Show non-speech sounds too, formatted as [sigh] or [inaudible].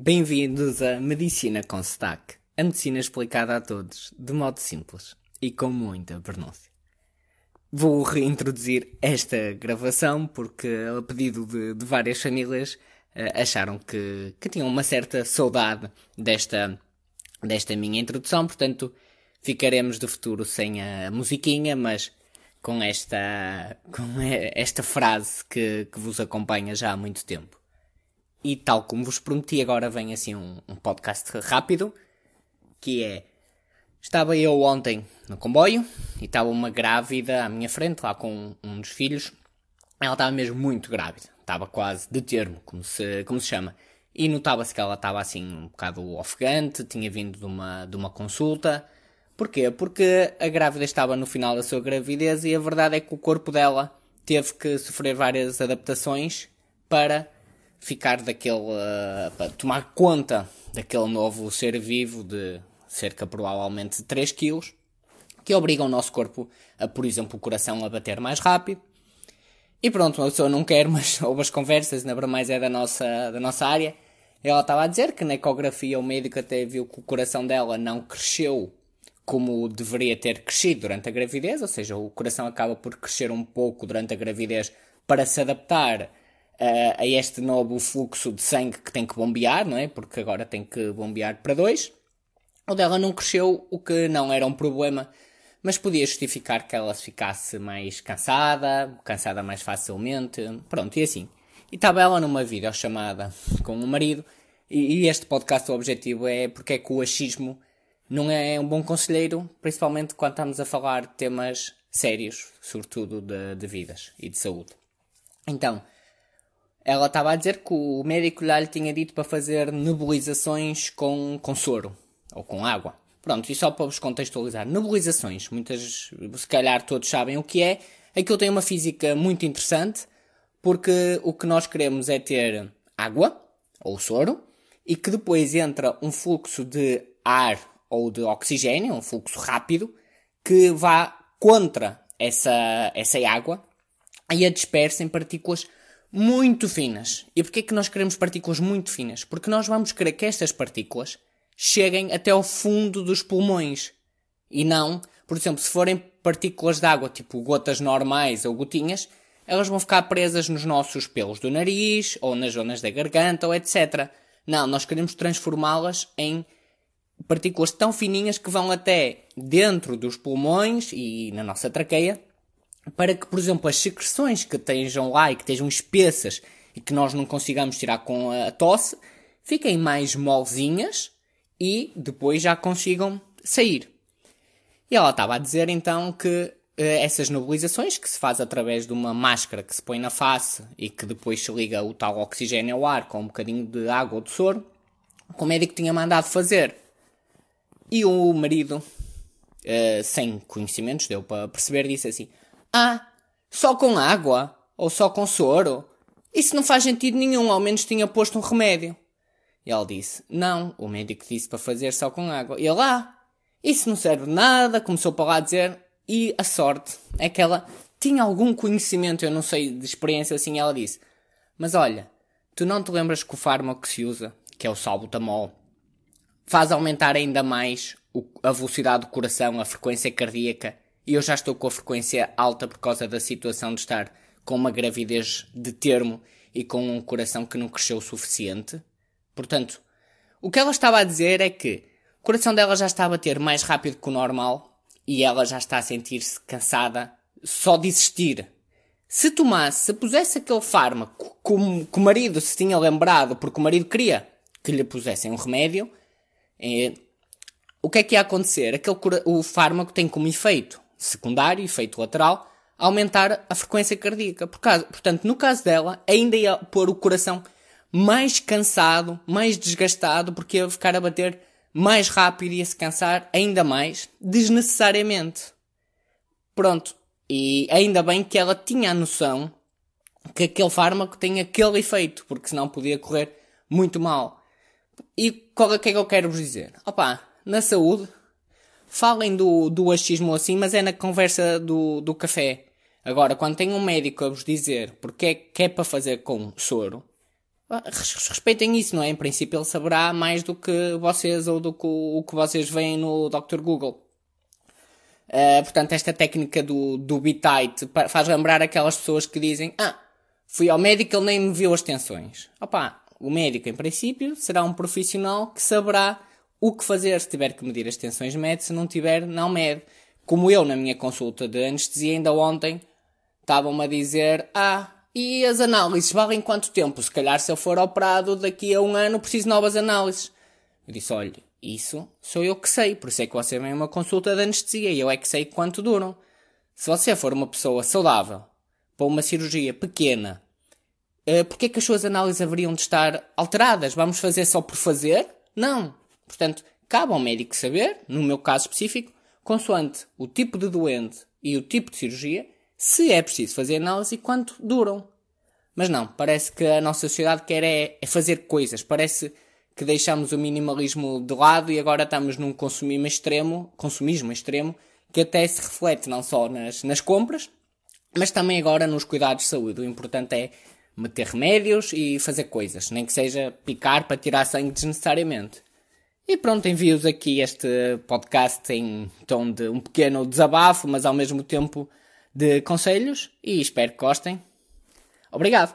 Bem-vindos a Medicina com Sotaque, a medicina explicada a todos, de modo simples e com muita pronúncia. Vou reintroduzir esta gravação porque, a pedido de, de várias famílias, eh, acharam que, que tinham uma certa saudade desta, desta minha introdução, portanto, ficaremos do futuro sem a musiquinha, mas com esta, com esta frase que, que vos acompanha já há muito tempo. E tal como vos prometi, agora vem assim um, um podcast rápido, que é Estava eu ontem no comboio e estava uma grávida à minha frente, lá com um dos filhos. Ela estava mesmo muito grávida, estava quase de termo, como se, como se chama. E notava-se que ela estava assim um bocado ofegante, tinha vindo de uma, de uma consulta. Porquê? Porque a grávida estava no final da sua gravidez e a verdade é que o corpo dela teve que sofrer várias adaptações para ficar daquele. Uh, tomar conta daquele novo ser vivo de cerca provavelmente de 3 kg, que obriga o nosso corpo a, por exemplo, o coração a bater mais rápido. E pronto, uma pessoa não quer, [laughs] mas houve as conversas, na mais é da nossa, da nossa área. Ela estava a dizer que na ecografia o médico até viu que o coração dela não cresceu como deveria ter crescido durante a gravidez, ou seja, o coração acaba por crescer um pouco durante a gravidez para se adaptar a este novo fluxo de sangue que tem que bombear, não é? Porque agora tem que bombear para dois. O dela não cresceu, o que não era um problema, mas podia justificar que ela ficasse mais cansada, cansada mais facilmente, pronto, e assim. E estava ela numa videochamada com o marido, e, e este podcast, o objetivo é porque é que o achismo não é um bom conselheiro, principalmente quando estamos a falar de temas sérios, sobretudo de, de vidas e de saúde. Então, ela estava a dizer que o médico lá lhe tinha dito para fazer nebulizações com, com soro ou com água. Pronto, e só para vos contextualizar, nebulizações, muitas, se calhar todos sabem o que é, aquilo tem uma física muito interessante, porque o que nós queremos é ter água, ou soro, e que depois entra um fluxo de ar ou de oxigênio, um fluxo rápido, que vá contra essa, essa água e a dispersa em partículas muito finas. E porquê é que nós queremos partículas muito finas? Porque nós vamos querer que estas partículas cheguem até ao fundo dos pulmões. E não, por exemplo, se forem partículas de água, tipo gotas normais ou gotinhas, elas vão ficar presas nos nossos pelos do nariz, ou nas zonas da garganta, ou etc. Não, nós queremos transformá-las em partículas tão fininhas que vão até dentro dos pulmões e na nossa traqueia, para que, por exemplo, as secreções que estejam lá e que estejam espessas e que nós não consigamos tirar com a tosse, fiquem mais molzinhas e depois já consigam sair. E ela estava a dizer então que eh, essas nebulizações, que se faz através de uma máscara que se põe na face e que depois se liga o tal oxigênio ao ar com um bocadinho de água ou de soro, o médico tinha mandado fazer. E o marido, eh, sem conhecimentos, deu para perceber, disse assim: Ah, só com água? Ou só com soro? Isso não faz sentido nenhum, ao menos tinha posto um remédio. E ele disse: Não, o médico disse para fazer só com água. E ele, ah, isso não serve nada, começou para lá dizer. E a sorte é que ela tinha algum conhecimento, eu não sei, de experiência assim. Ela disse: Mas olha, tu não te lembras que o fármaco que se usa, que é o salbutamol, faz aumentar ainda mais a velocidade do coração, a frequência cardíaca, e eu já estou com a frequência alta por causa da situação de estar com uma gravidez de termo e com um coração que não cresceu o suficiente. Portanto, o que ela estava a dizer é que o coração dela já está a bater mais rápido que o normal e ela já está a sentir-se cansada só de existir. Se tomasse, se pusesse aquele fármaco que o marido se tinha lembrado, porque o marido queria que lhe pusessem um remédio, é, o que é que ia acontecer? Aquele, o fármaco tem como efeito secundário, efeito lateral, aumentar a frequência cardíaca. Por portanto, no caso dela, ainda ia pôr o coração mais cansado, mais desgastado, porque ia ficar a bater mais rápido e ia se cansar ainda mais, desnecessariamente. Pronto. E ainda bem que ela tinha a noção que aquele fármaco tem aquele efeito, porque senão podia correr muito mal. E qual é que é que eu quero vos dizer? Opa, na saúde, falem do, do achismo assim, mas é na conversa do, do café. Agora, quando tem um médico a vos dizer porque é que é para fazer com soro, respeitem isso, não é? Em princípio ele saberá mais do que vocês ou do que o, que vocês veem no Dr. Google. Uh, portanto, esta técnica do, do bitite faz lembrar aquelas pessoas que dizem Ah, fui ao médico, ele nem me viu as tensões. Opa, o médico, em princípio, será um profissional que saberá o que fazer se tiver que medir as tensões mede, se não tiver, não mede. Como eu, na minha consulta de anestesia, ainda ontem, estavam-me a dizer Ah, e as análises valem quanto tempo? Se calhar se eu for operado daqui a um ano preciso de novas análises. Eu disse, olha, isso sou eu que sei, por isso é que você vem uma consulta de anestesia e eu é que sei quanto duram. Se você for uma pessoa saudável para uma cirurgia pequena, uh, porquê é que as suas análises haveriam de estar alteradas? Vamos fazer só por fazer? Não. Portanto, cabe ao médico saber, no meu caso específico, consoante o tipo de doente e o tipo de cirurgia, se é preciso fazer análise e quanto duram. Mas não, parece que a nossa sociedade quer é, é fazer coisas. Parece que deixamos o minimalismo de lado e agora estamos num consumismo extremo, consumismo extremo, que até se reflete não só nas, nas compras, mas também agora nos cuidados de saúde. O importante é meter remédios e fazer coisas, nem que seja picar para tirar sangue desnecessariamente. E pronto, envio-vos aqui este podcast em tom de um pequeno desabafo, mas ao mesmo tempo de conselhos e espero que gostem. Obrigado!